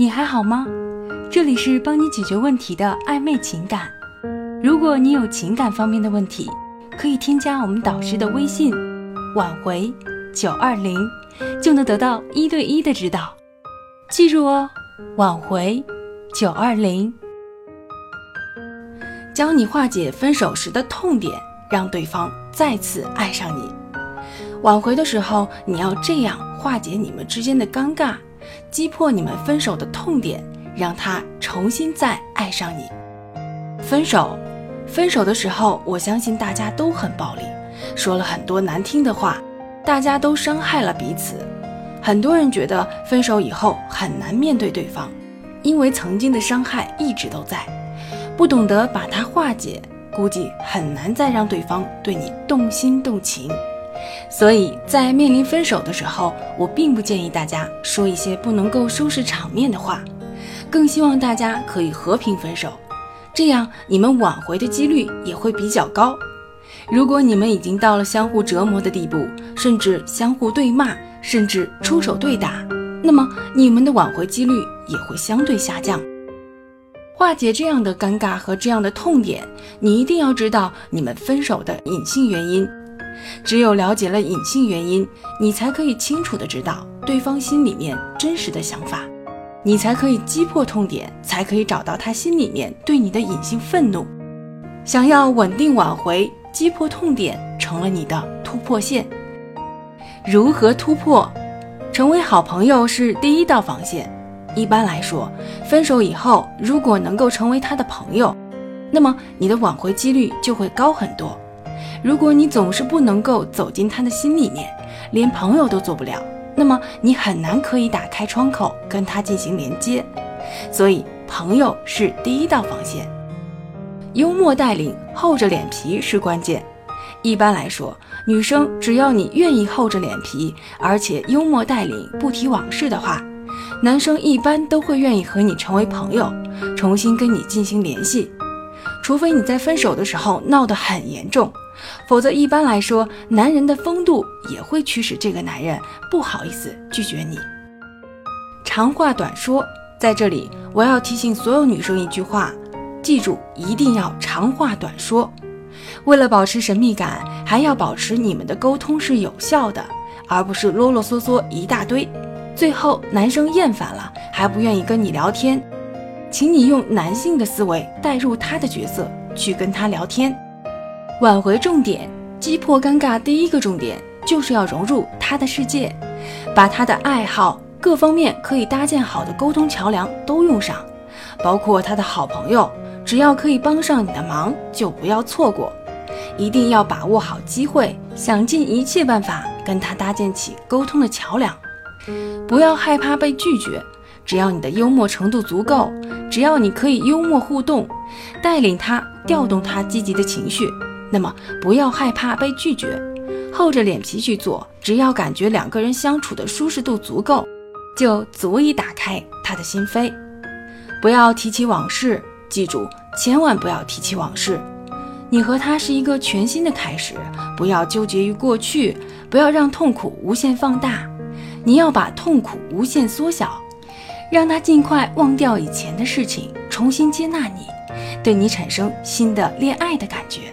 你还好吗？这里是帮你解决问题的暧昧情感。如果你有情感方面的问题，可以添加我们导师的微信“挽回九二零”，就能得到一对一的指导。记住哦，挽回九二零，教你化解分手时的痛点，让对方再次爱上你。挽回的时候，你要这样化解你们之间的尴尬，击破你们分手的痛点，让他重新再爱上你。分手，分手的时候，我相信大家都很暴力，说了很多难听的话，大家都伤害了彼此。很多人觉得分手以后很难面对对方，因为曾经的伤害一直都在，不懂得把它化解，估计很难再让对方对你动心动情。所以在面临分手的时候，我并不建议大家说一些不能够收拾场面的话，更希望大家可以和平分手，这样你们挽回的几率也会比较高。如果你们已经到了相互折磨的地步，甚至相互对骂，甚至出手对打，那么你们的挽回几率也会相对下降。化解这样的尴尬和这样的痛点，你一定要知道你们分手的隐性原因。只有了解了隐性原因，你才可以清楚的知道对方心里面真实的想法，你才可以击破痛点，才可以找到他心里面对你的隐性愤怒。想要稳定挽回，击破痛点成了你的突破线。如何突破？成为好朋友是第一道防线。一般来说，分手以后如果能够成为他的朋友，那么你的挽回几率就会高很多。如果你总是不能够走进他的心里面，连朋友都做不了，那么你很难可以打开窗口跟他进行连接。所以，朋友是第一道防线。幽默带领，厚着脸皮是关键。一般来说，女生只要你愿意厚着脸皮，而且幽默带领，不提往事的话，男生一般都会愿意和你成为朋友，重新跟你进行联系。除非你在分手的时候闹得很严重。否则，一般来说，男人的风度也会驱使这个男人不好意思拒绝你。长话短说，在这里我要提醒所有女生一句话：记住，一定要长话短说。为了保持神秘感，还要保持你们的沟通是有效的，而不是啰啰嗦嗦一大堆。最后男生厌烦了，还不愿意跟你聊天，请你用男性的思维带入他的角色去跟他聊天。挽回重点，击破尴尬。第一个重点就是要融入他的世界，把他的爱好各方面可以搭建好的沟通桥梁都用上，包括他的好朋友，只要可以帮上你的忙，就不要错过。一定要把握好机会，想尽一切办法跟他搭建起沟通的桥梁，不要害怕被拒绝。只要你的幽默程度足够，只要你可以幽默互动，带领他，调动他积极的情绪。那么不要害怕被拒绝，厚着脸皮去做。只要感觉两个人相处的舒适度足够，就足以打开他的心扉。不要提起往事，记住，千万不要提起往事。你和他是一个全新的开始，不要纠结于过去，不要让痛苦无限放大。你要把痛苦无限缩小，让他尽快忘掉以前的事情，重新接纳你，对你产生新的恋爱的感觉。